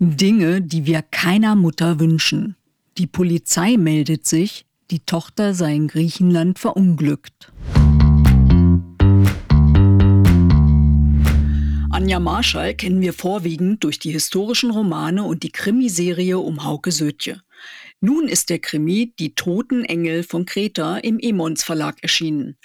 Dinge, die wir keiner Mutter wünschen. Die Polizei meldet sich, die Tochter sei in Griechenland verunglückt. Anja Marschall kennen wir vorwiegend durch die historischen Romane und die Krimiserie um Hauke Sötje. Nun ist der Krimi Die Toten Engel von Kreta im Emons Verlag erschienen.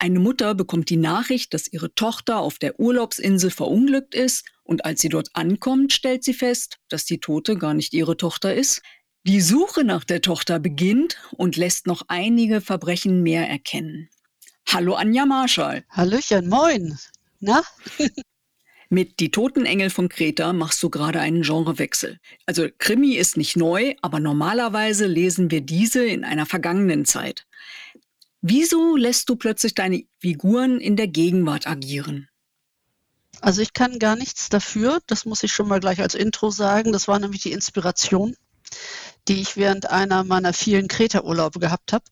Eine Mutter bekommt die Nachricht, dass ihre Tochter auf der Urlaubsinsel verunglückt ist und als sie dort ankommt, stellt sie fest, dass die Tote gar nicht ihre Tochter ist. Die Suche nach der Tochter beginnt und lässt noch einige Verbrechen mehr erkennen. Hallo Anja Marschall. Hallöchen, moin. Na? Mit Die Toten Engel von Kreta machst du gerade einen Genrewechsel. Also Krimi ist nicht neu, aber normalerweise lesen wir diese in einer vergangenen Zeit. Wieso lässt du plötzlich deine Figuren in der Gegenwart agieren? Also ich kann gar nichts dafür, das muss ich schon mal gleich als Intro sagen. Das war nämlich die Inspiration, die ich während einer meiner vielen Kreta-Urlaube gehabt habe.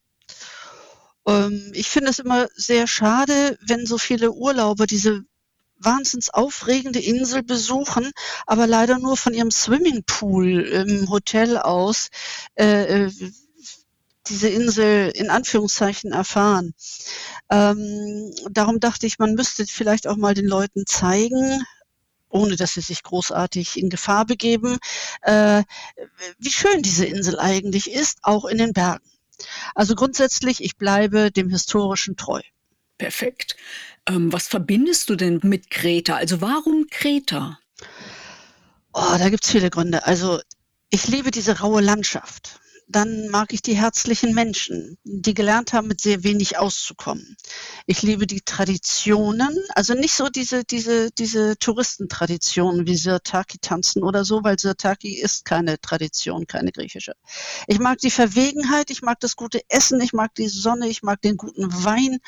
Ähm, ich finde es immer sehr schade, wenn so viele Urlauber diese wahnsinns aufregende Insel besuchen, aber leider nur von ihrem Swimmingpool im Hotel aus äh, äh diese Insel in Anführungszeichen erfahren. Ähm, darum dachte ich, man müsste vielleicht auch mal den Leuten zeigen, ohne dass sie sich großartig in Gefahr begeben, äh, wie schön diese Insel eigentlich ist, auch in den Bergen. Also grundsätzlich, ich bleibe dem Historischen treu. Perfekt. Ähm, was verbindest du denn mit Kreta? Also warum Kreta? Oh, da gibt es viele Gründe. Also ich liebe diese raue Landschaft dann mag ich die herzlichen Menschen, die gelernt haben, mit sehr wenig auszukommen. Ich liebe die Traditionen, also nicht so diese, diese, diese Touristentraditionen wie Sirtaki tanzen oder so, weil Sirtaki ist keine Tradition, keine griechische. Ich mag die Verwegenheit, ich mag das gute Essen, ich mag die Sonne, ich mag den guten Wein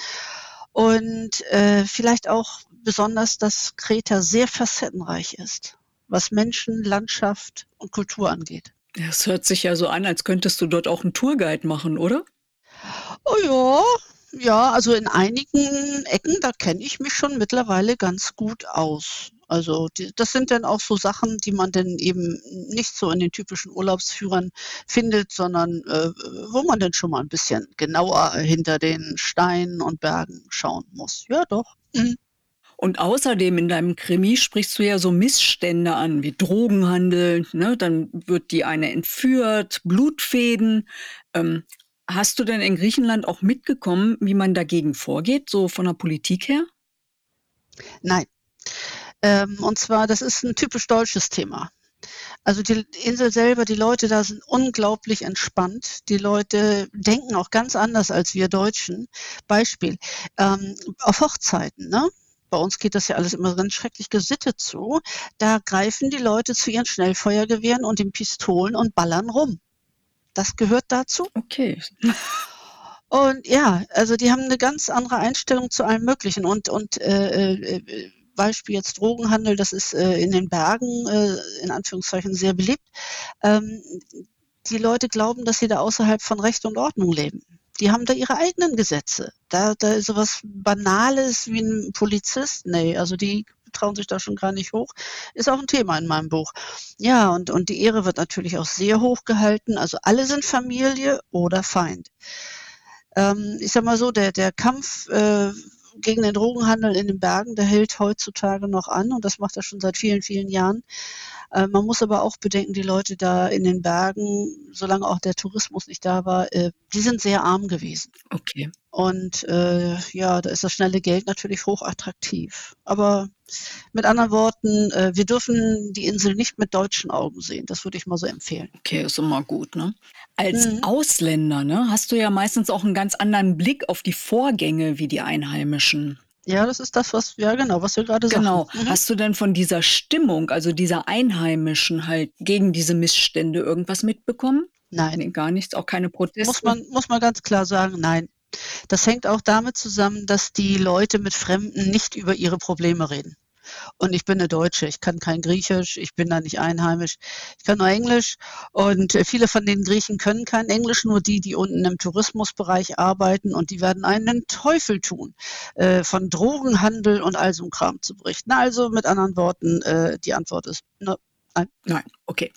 und äh, vielleicht auch besonders, dass Kreta sehr facettenreich ist, was Menschen, Landschaft und Kultur angeht. Es hört sich ja so an, als könntest du dort auch einen Tourguide machen, oder? Oh ja, ja, also in einigen Ecken, da kenne ich mich schon mittlerweile ganz gut aus. Also die, das sind dann auch so Sachen, die man dann eben nicht so in den typischen Urlaubsführern findet, sondern äh, wo man dann schon mal ein bisschen genauer hinter den Steinen und Bergen schauen muss. Ja, doch. Mhm. Und außerdem in deinem Krimi sprichst du ja so Missstände an, wie Drogenhandel, ne? dann wird die eine entführt, Blutfäden. Ähm, hast du denn in Griechenland auch mitgekommen, wie man dagegen vorgeht, so von der Politik her? Nein. Ähm, und zwar, das ist ein typisch deutsches Thema. Also die Insel selber, die Leute da sind unglaublich entspannt. Die Leute denken auch ganz anders als wir Deutschen. Beispiel, ähm, auf Hochzeiten, ne? Bei uns geht das ja alles immer ganz schrecklich gesittet zu, da greifen die Leute zu ihren Schnellfeuergewehren und den Pistolen und ballern rum. Das gehört dazu. Okay. Und ja, also die haben eine ganz andere Einstellung zu allem Möglichen. Und, und äh, äh, Beispiel jetzt Drogenhandel, das ist äh, in den Bergen äh, in Anführungszeichen sehr beliebt. Ähm, die Leute glauben, dass sie da außerhalb von Recht und Ordnung leben die haben da ihre eigenen Gesetze. Da, da ist sowas Banales wie ein Polizist, nee, also die trauen sich da schon gar nicht hoch. Ist auch ein Thema in meinem Buch. Ja, und, und die Ehre wird natürlich auch sehr hoch gehalten. Also alle sind Familie oder Feind. Ähm, ich sag mal so, der, der Kampf äh, gegen den Drogenhandel in den Bergen, der hält heutzutage noch an und das macht er schon seit vielen, vielen Jahren. Äh, man muss aber auch bedenken, die Leute da in den Bergen, solange auch der Tourismus nicht da war, äh, die sind sehr arm gewesen. Okay. Und äh, ja, da ist das schnelle Geld natürlich hochattraktiv. Aber mit anderen Worten, äh, wir dürfen die Insel nicht mit deutschen Augen sehen. Das würde ich mal so empfehlen. Okay, ist immer gut, ne? Als mhm. Ausländer, ne, hast du ja meistens auch einen ganz anderen Blick auf die Vorgänge wie die Einheimischen. Ja, das ist das, was, ja genau, was wir gerade genau. sagen. Genau. Mhm. Hast du denn von dieser Stimmung, also dieser Einheimischen halt gegen diese Missstände irgendwas mitbekommen? Nein. Nee, gar nichts, auch keine Proteste? Muss man, muss man ganz klar sagen, nein. Das hängt auch damit zusammen, dass die Leute mit Fremden nicht über ihre Probleme reden. Und ich bin eine Deutsche, ich kann kein Griechisch, ich bin da nicht einheimisch, ich kann nur Englisch. Und äh, viele von den Griechen können kein Englisch, nur die, die unten im Tourismusbereich arbeiten und die werden einen Teufel tun, äh, von Drogenhandel und all so Kram zu berichten. Also mit anderen Worten, äh, die Antwort ist ne, Nein. Nein, okay.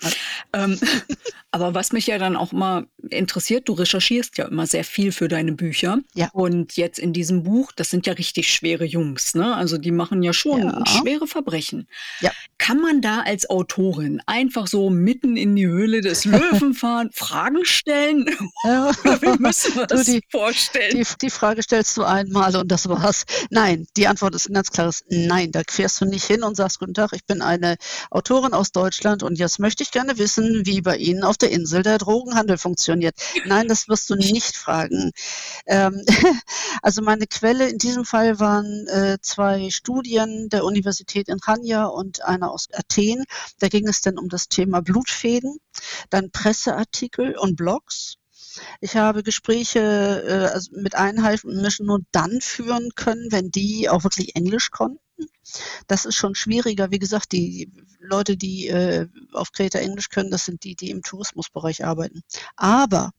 Ähm, aber was mich ja dann auch immer interessiert, du recherchierst ja immer sehr viel für deine Bücher. Ja. Und jetzt in diesem Buch, das sind ja richtig schwere Jungs, ne? Also die machen ja schon Ja. schwere Verbrechen. Ja. Kann man da als Autorin einfach so mitten in die Höhle des Löwen fahren, Fragen stellen? Ja. Wie müssen wir Du, das die- vorstellen? Die, die Frage stellst du einmal und das war's. Nein, die Antwort ist ein ganz klares Nein. Da fährst du nicht hin und sagst, guten Tag, ich bin eine Autorin aus Deutschland und jetzt möchte ich gerne wissen, wie bei Ihnen auf der Insel der Drogenhandel funktioniert. Nein, das wirst du nicht fragen. Ähm, also meine Quelle in diesem Fall waren äh, zwei Studien der Universität in Chania und einer aus Athen. Da ging es dann um das Thema Blutfäden, dann Presseartikel und Blogs. Ich habe Gespräche äh, also mit Einheimischen nur dann führen können, wenn die auch wirklich Englisch konnten. Das ist schon schwieriger. Wie gesagt, die Leute, die äh, auf Kreta Englisch können, das sind die, die im Tourismusbereich arbeiten. Aber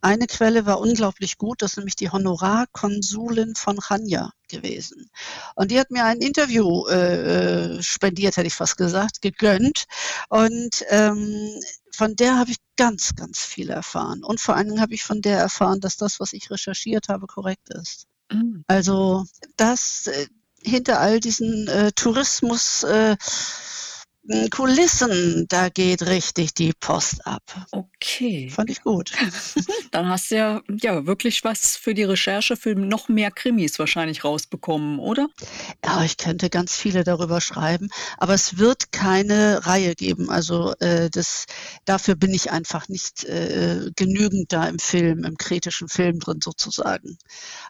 eine Quelle war unglaublich gut, das ist nämlich die Honorarkonsulin von Chania gewesen. Und die hat mir ein Interview äh, äh, spendiert, hätte ich fast gesagt, gegönnt. Und ähm, von der habe ich ganz, ganz viel erfahren. Und vor allen Dingen habe ich von der erfahren, dass das, was ich recherchiert habe, korrekt ist. Mm. Also das äh, hinter all diesen äh, Tourismus äh, Kulissen, da geht richtig die Post ab. Okay. Fand ich gut. Dann hast du ja, ja wirklich was für die Recherche für noch mehr Krimis wahrscheinlich rausbekommen, oder? Ja, ich könnte ganz viele darüber schreiben, aber es wird keine Reihe geben. Also äh, das, dafür bin ich einfach nicht äh, genügend da im Film, im kritischen Film drin sozusagen.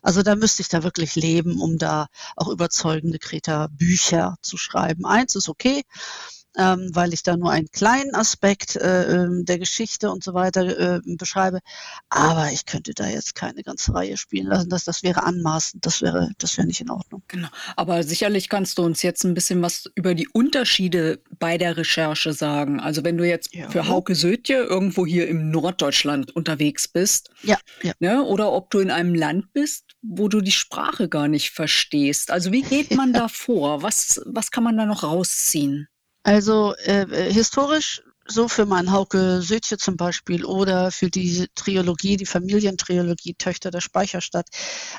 Also da müsste ich da wirklich leben, um da auch überzeugende Kreta-Bücher zu schreiben. Eins ist okay, ähm, weil ich da nur einen kleinen Aspekt äh, ähm, der Geschichte und so weiter äh, beschreibe. Aber ich könnte da jetzt keine ganze Reihe spielen lassen. Das, das wäre anmaßend, das wäre, das wäre nicht in Ordnung. Genau. Aber sicherlich kannst du uns jetzt ein bisschen was über die Unterschiede bei der Recherche sagen. Also wenn du jetzt Ja. für Hauke Södje irgendwo hier im Norddeutschland unterwegs bist, Ja, ja. ne, oder ob du in einem Land bist, wo du die Sprache gar nicht verstehst. Also wie geht man da vor? Was, was kann man da noch rausziehen? Also äh, äh, historisch so für mein Hauke Södje zum Beispiel oder für die Trilogie, die Familientrilogie Töchter der Speicherstadt,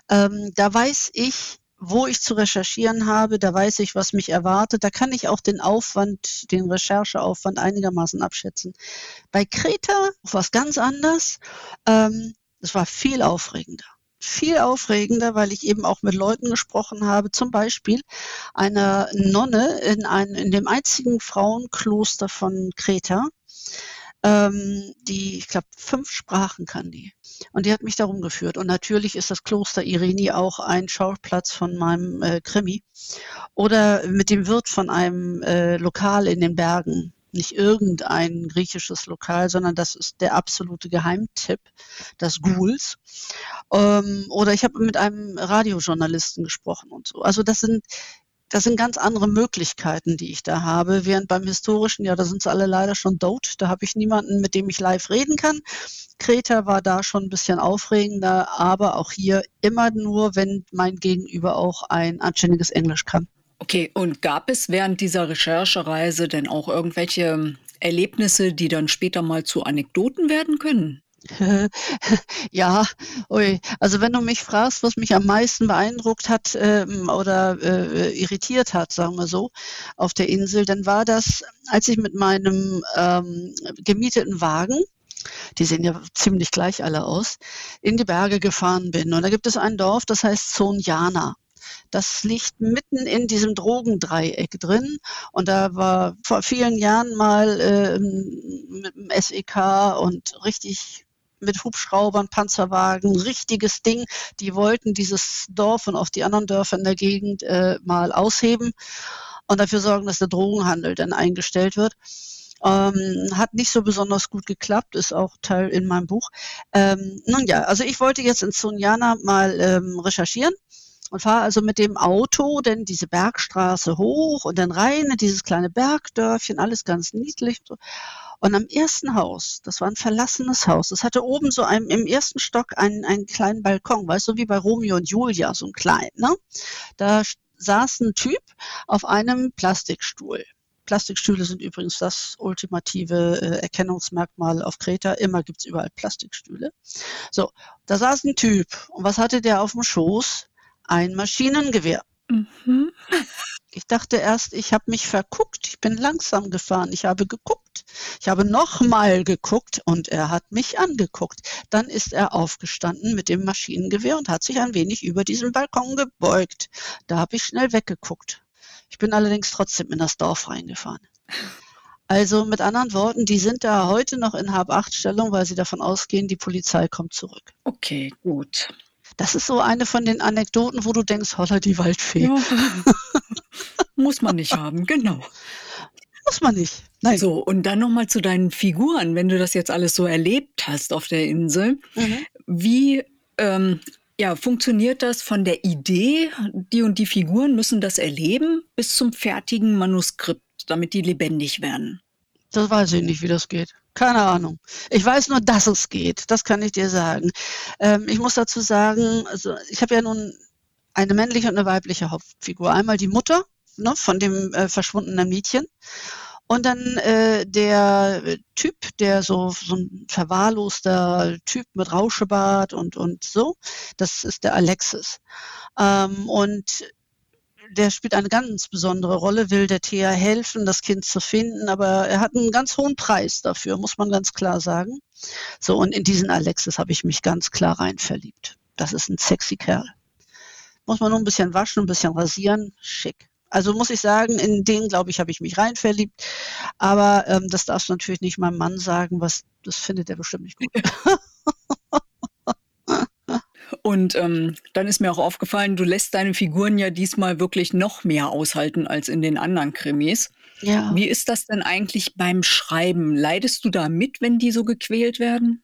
ähm, da weiß ich, wo ich zu recherchieren habe, da weiß ich, was mich erwartet, da kann ich auch den Aufwand, den Rechercheaufwand einigermaßen abschätzen. Bei Kreta war es ganz anders. Ähm, es war viel aufregender. Viel aufregender, weil ich eben auch mit Leuten gesprochen habe, zum Beispiel einer Nonne in, ein, in dem einzigen Frauenkloster von Kreta, ähm, die, ich glaube, fünf Sprachen kann die. Und die hat mich darum geführt. Und natürlich ist das Kloster Ireni auch ein Schauplatz von meinem äh, Krimi. Oder mit dem Wirt von einem äh, Lokal in den Bergen. Nicht irgendein griechisches Lokal, sondern das ist der absolute Geheimtipp, das Ghouls. Ähm, oder ich habe mit einem Radiojournalisten gesprochen und so. Also das sind das sind ganz andere Möglichkeiten, die ich da habe. Während beim historischen, ja, da sind sie alle leider schon tot. Da habe ich niemanden, mit dem ich live reden kann. Kreta war da schon ein bisschen aufregender, aber auch hier immer nur, wenn mein Gegenüber auch ein anständiges Englisch kann. Okay, und gab es während dieser Recherchereise denn auch irgendwelche Erlebnisse, die dann später mal zu Anekdoten werden können? ja, ui. Also wenn du mich fragst, was mich am meisten beeindruckt hat ähm, oder äh, irritiert hat, sagen wir so, auf der Insel, dann war das, als ich mit meinem ähm, gemieteten Wagen die sehen ja ziemlich gleich alle aus, in die Berge gefahren bin. Und da gibt es ein Dorf, das heißt Sonjana. Das liegt mitten in diesem Drogendreieck drin. Und da war vor vielen Jahren mal äh, mit dem SEK und richtig mit Hubschraubern, Panzerwagen, richtiges Ding. Die wollten dieses Dorf und auch die anderen Dörfer in der Gegend äh, mal ausheben und dafür sorgen, dass der Drogenhandel dann eingestellt wird. Ähm, hat nicht so besonders gut geklappt, ist auch Teil in meinem Buch. Ähm, nun ja, also ich wollte jetzt in Sunjana mal ähm, recherchieren und fahre also mit dem Auto denn diese Bergstraße hoch und dann rein in dieses kleine Bergdörfchen, alles ganz niedlich. So. Und am ersten Haus, das war ein verlassenes Haus, das hatte oben so ein, im ersten Stock einen, einen kleinen Balkon, weißt du, wie bei Romeo und Julia, so ein klein, ne? Da saß ein Typ auf einem Plastikstuhl. Plastikstühle sind übrigens das ultimative äh, Erkennungsmerkmal auf Kreta. Immer gibt's überall Plastikstühle. So, da saß ein Typ. Und was hatte der auf dem Schoß? Ein Maschinengewehr. Mhm. Ich dachte erst, ich habe mich verguckt. Ich bin langsam gefahren. Ich habe geguckt. Ich habe nochmal geguckt und er hat mich angeguckt. Dann ist er aufgestanden mit dem Maschinengewehr und hat sich ein wenig über diesen Balkon gebeugt. Da habe ich schnell weggeguckt. Ich bin allerdings trotzdem in das Dorf reingefahren. Also mit anderen Worten, die sind da heute noch in Hab-Acht-Stellung, weil sie davon ausgehen, die Polizei kommt zurück. Okay, gut. Das ist so eine von den Anekdoten, wo du denkst, holla die Waldfee. Ja. Muss man nicht haben, genau. Muss man nicht. Nein. So, und dann nochmal zu deinen Figuren, wenn du das jetzt alles so erlebt hast auf der Insel. Mhm. Wie ähm, ja, funktioniert das von der Idee, die und die Figuren müssen das erleben, bis zum fertigen Manuskript, damit die lebendig werden? Das weiß ich nicht, wie das geht. Keine Ahnung. Ich weiß nur, dass es geht. Das kann ich dir sagen. Ähm, ich muss dazu sagen, also ich habe ja nun eine männliche und eine weibliche Hauptfigur. Einmal die Mutter ne, von dem äh, verschwundenen Mädchen und dann äh, der Typ, der so, so ein verwahrloster Typ mit Rauschebart und, und so, das ist der Alexis. Ähm, und der spielt eine ganz besondere Rolle, will der Thea helfen, das Kind zu finden, aber er hat einen ganz hohen Preis dafür, muss man ganz klar sagen. So, und in diesen Alexis habe ich mich ganz klar rein verliebt. Das ist ein sexy Kerl. Muss man nur ein bisschen waschen, ein bisschen rasieren, schick. Also muss ich sagen, in den, glaube ich, habe ich mich rein verliebt. Aber ähm, das darfst du natürlich nicht meinem Mann sagen, was das findet er bestimmt nicht gut. Und ähm, dann ist mir auch aufgefallen, du lässt deine Figuren ja diesmal wirklich noch mehr aushalten als in den anderen Krimis. Ja. Wie ist das denn eigentlich beim Schreiben? Leidest du da mit, wenn die so gequält werden?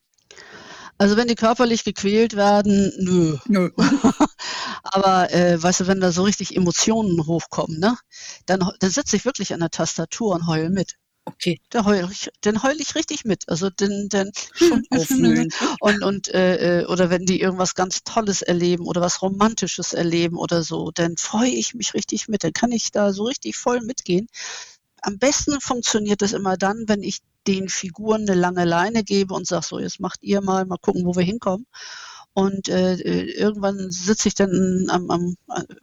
Also wenn die körperlich gequält werden, nö. nö. Aber äh, weißt du, wenn da so richtig Emotionen hochkommen, ne, dann, dann sitze ich wirklich an der Tastatur und heule mit. Okay. Da heul ich, dann heul ich richtig mit. Also den, den schon auffühlen. und, und äh, äh, oder wenn die irgendwas ganz Tolles erleben oder was Romantisches erleben oder so, dann freue ich mich richtig mit. Dann kann ich da so richtig voll mitgehen. Am besten funktioniert das immer dann, wenn ich den Figuren eine lange Leine gebe und sage, so, jetzt macht ihr mal, mal gucken, wo wir hinkommen. Und äh, äh irgendwann sitze ich dann am, am,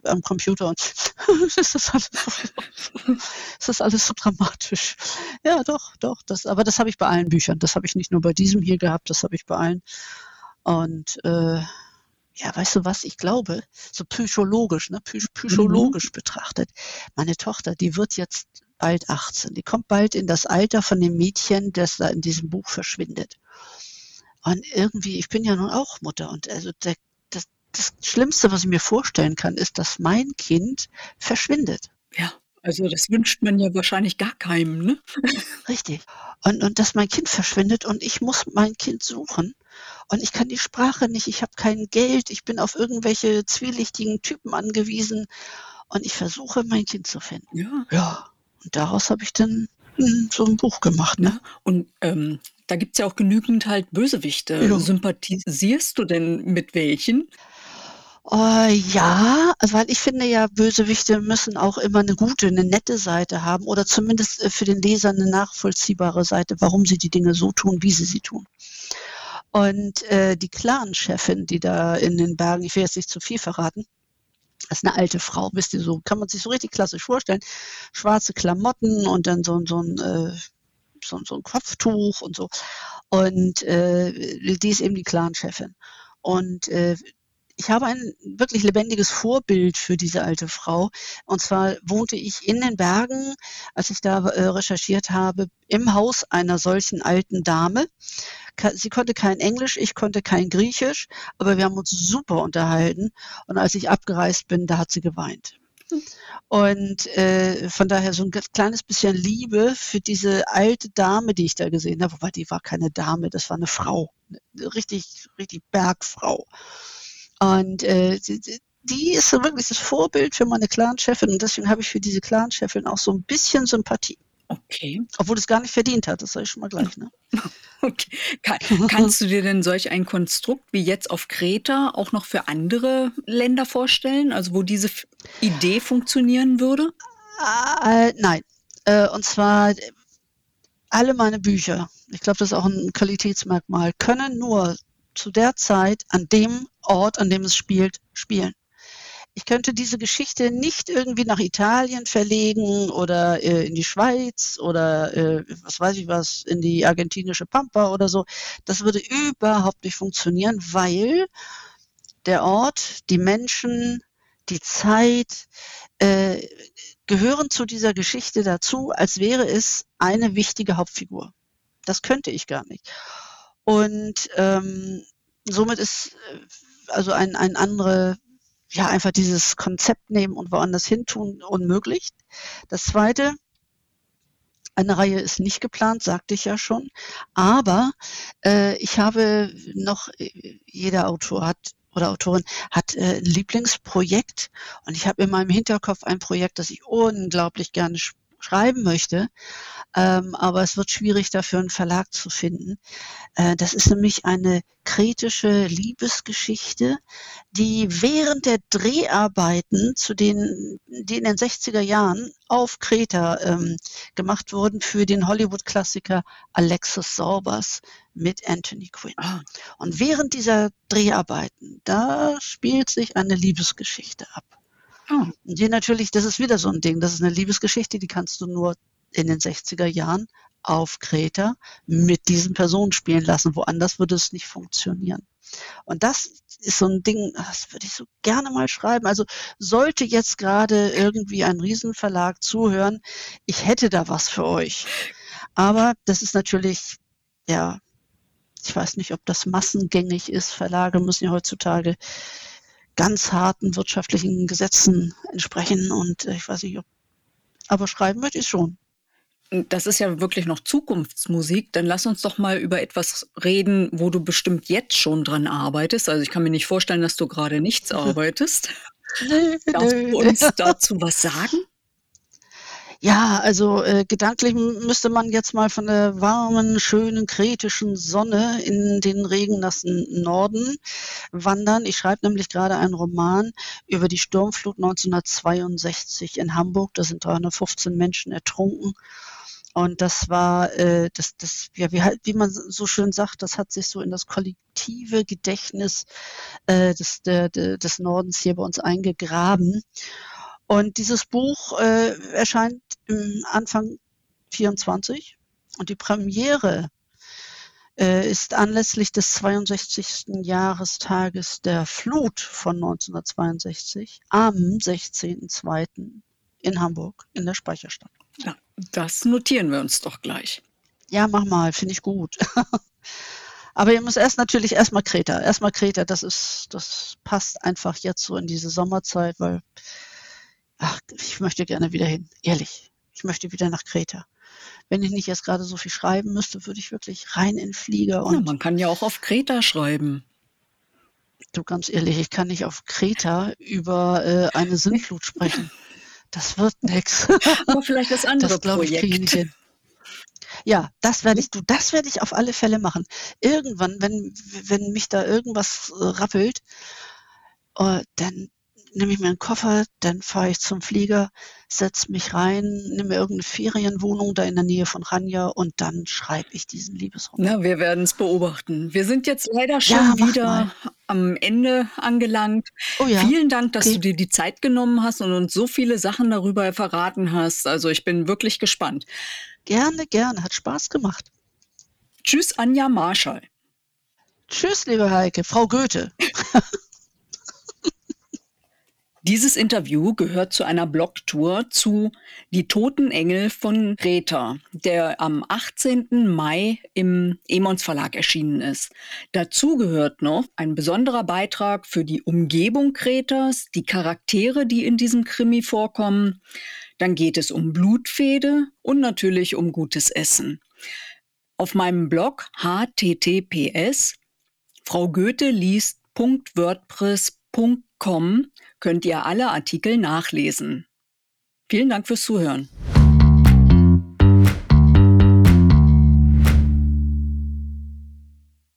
am Computer und ist, das alles so, ist das alles so dramatisch? Ja, doch, doch. Das, aber das habe ich bei allen Büchern. Das habe ich nicht nur bei diesem hier gehabt, das habe ich bei allen. Und äh, ja, weißt du was, ich glaube, so psychologisch, ne, psychologisch mhm. betrachtet, meine Tochter, die wird jetzt bald 18. Die kommt bald in das Alter von dem Mädchen, das da in diesem Buch verschwindet. Und irgendwie, ich bin ja nun auch Mutter und also der, das, das Schlimmste, was ich mir vorstellen kann, ist, dass mein Kind verschwindet. Ja, also das wünscht man ja wahrscheinlich gar keinem, ne? Richtig. Und, und dass mein Kind verschwindet und ich muss mein Kind suchen und ich kann die Sprache nicht, ich habe kein Geld, ich bin auf irgendwelche zwielichtigen Typen angewiesen und ich versuche mein Kind zu finden. Ja. Ja. Und daraus habe ich dann hm, so ein Buch gemacht. Ne? Und ähm, da gibt es ja auch genügend halt Bösewichte. Ja. Sympathisierst du denn mit welchen? Uh, ja, also weil ich finde ja, Bösewichte müssen auch immer eine gute, eine nette Seite haben oder zumindest äh, für den Leser eine nachvollziehbare Seite, warum sie die Dinge so tun, wie sie sie tun. Und äh, die Clan-Chefin, die da in den Bergen, ich will jetzt nicht zu viel verraten, das ist eine alte Frau, wisst ihr, so kann man sich so richtig klassisch vorstellen. Schwarze Klamotten und dann so, so ein äh, so, so ein Kopftuch und so. Und äh, die ist eben die Clan-Chefin. Und äh, ich habe ein wirklich lebendiges Vorbild für diese alte Frau. Und zwar wohnte ich in den Bergen, als ich da äh, recherchiert habe, im Haus einer solchen alten Dame. Sie konnte kein Englisch, ich konnte kein Griechisch, aber wir haben uns super unterhalten. Und als ich abgereist bin, da hat sie geweint. Und äh, von daher so ein kleines bisschen Liebe für diese alte Dame, die ich da gesehen habe, wobei die war keine Dame, das war eine Frau, eine richtig, richtig Bergfrau. Und äh, die, die ist so wirklich das Vorbild für meine Clan-Chefin und deswegen habe ich für diese Clan-Chefin auch so ein bisschen Sympathie. Okay. Obwohl es gar nicht verdient hat, das sage ich schon mal gleich. Ne? Okay. Kann, kannst du dir denn solch ein Konstrukt wie jetzt auf Kreta auch noch für andere Länder vorstellen, also wo diese Idee funktionieren würde? Äh, nein, Äh, und zwar alle meine Bücher, ich glaube, das ist auch ein Qualitätsmerkmal, können nur zu der Zeit an dem Ort, an dem es spielt, spielen. Ich könnte diese Geschichte nicht irgendwie nach Italien verlegen oder äh, in die Schweiz oder äh, was weiß ich was, in die argentinische Pampa oder so. Das würde überhaupt nicht funktionieren, weil der Ort, die Menschen, die Zeit äh, gehören zu dieser Geschichte dazu, als wäre es eine wichtige Hauptfigur. Das könnte ich gar nicht. Und ähm, somit ist äh, also ein, ein andere, ja, einfach dieses Konzept nehmen und woanders hin tun unmöglich. Das zweite, eine Reihe ist nicht geplant, sagte ich ja schon. Aber äh, ich habe noch, äh, jeder Autor hat oder Autorin hat äh, ein Lieblingsprojekt und ich habe in meinem Hinterkopf ein Projekt, das ich unglaublich gerne schreiben möchte, ähm, aber es wird schwierig dafür einen Verlag zu finden. Äh, das ist nämlich eine kritische Liebesgeschichte, die während der Dreharbeiten, zu denen, die in den 60er Jahren auf Kreta ähm, gemacht wurden für den Hollywood-Klassiker Alexis Sorbers mit Anthony Quinn. Ah. Und während dieser Dreharbeiten, da spielt sich eine Liebesgeschichte ab. Oh. Die natürlich, das ist wieder so ein Ding, das ist eine Liebesgeschichte, die kannst du nur in den 60er Jahren auf Kreta mit diesen Personen spielen lassen. Woanders würde es nicht funktionieren. Und das ist so ein Ding, das würde ich so gerne mal schreiben. Also sollte jetzt gerade irgendwie ein Riesenverlag zuhören, ich hätte da was für euch. Aber das ist natürlich, ja, ich weiß nicht, ob das massengängig ist. Verlage müssen ja heutzutage ganz harten wirtschaftlichen Gesetzen entsprechen und äh, ich weiß nicht, ob, aber schreiben möchte ich schon. Das ist ja wirklich noch Zukunftsmusik. Dann lass uns doch mal über etwas reden, wo du bestimmt jetzt schon dran arbeitest. Also ich kann mir nicht vorstellen, dass du gerade nichts arbeitest. Darfst du uns dazu was sagen? Ja, also äh, gedanklich müsste man jetzt mal von der warmen, schönen, kretischen Sonne in den regennassen Norden wandern. Ich schreibe nämlich gerade einen Roman über die Sturmflut 1962 in Hamburg. Da sind 315 Menschen ertrunken. Und das war, äh, das, das, ja, wie, halt, wie man so schön sagt, das hat sich so in das kollektive Gedächtnis äh, des, der, des Nordens hier bei uns eingegraben. Und dieses Buch äh, erscheint im Anfang 24 und die Premiere äh, ist anlässlich des 62. Jahrestages der Flut von 1962 am 16.02. in Hamburg in der Speicherstadt. Das notieren wir uns doch gleich. Ja, mach mal, finde ich gut. Aber ihr müsst erst natürlich erstmal Kreta. Erstmal Kreta, das ist, das passt einfach jetzt so in diese Sommerzeit, weil ach, ich möchte gerne wieder hin, ehrlich. Ich möchte wieder nach Kreta. Wenn ich nicht jetzt gerade so viel schreiben müsste, würde ich wirklich rein in Flieger. Und ja, man kann ja auch auf Kreta schreiben. Du, ganz ehrlich, ich kann nicht auf Kreta über äh, eine Sintflut sprechen. Das wird nichts. Aber vielleicht das andere das, Projekt. Ich, ich nicht hin. Ja, das werde ich, du, das werde ich auf alle Fälle machen. Irgendwann, wenn, wenn mich da irgendwas äh, rappelt, äh, dann, nehme ich mir einen Koffer, dann fahre ich zum Flieger, setze mich rein, nehme mir irgendeine Ferienwohnung da in der Nähe von Ranja und dann schreibe ich diesen Liebesroman. Na, wir werden es beobachten. Wir sind jetzt leider schon ja, wieder mal. am Ende angelangt. Oh ja. Vielen Dank, dass okay. du dir die Zeit genommen hast und uns so viele Sachen darüber verraten hast. Also ich bin wirklich gespannt. Gerne, gerne. Hat Spaß gemacht. Tschüss, Anja Marschall. Tschüss, liebe Heike. Frau Goethe. Dieses Interview gehört zu einer Blogtour zu Die Toten Engel von Greta, der am 18. Mai im Emons Verlag erschienen ist. Dazu gehört noch ein besonderer Beitrag für die Umgebung Kretas, die Charaktere, die in diesem Krimi vorkommen. Dann geht es um Blutfede und natürlich um gutes Essen. Auf meinem Blog https Frau Goethe liest.wordpress.com könnt ihr alle Artikel nachlesen. Vielen Dank fürs Zuhören.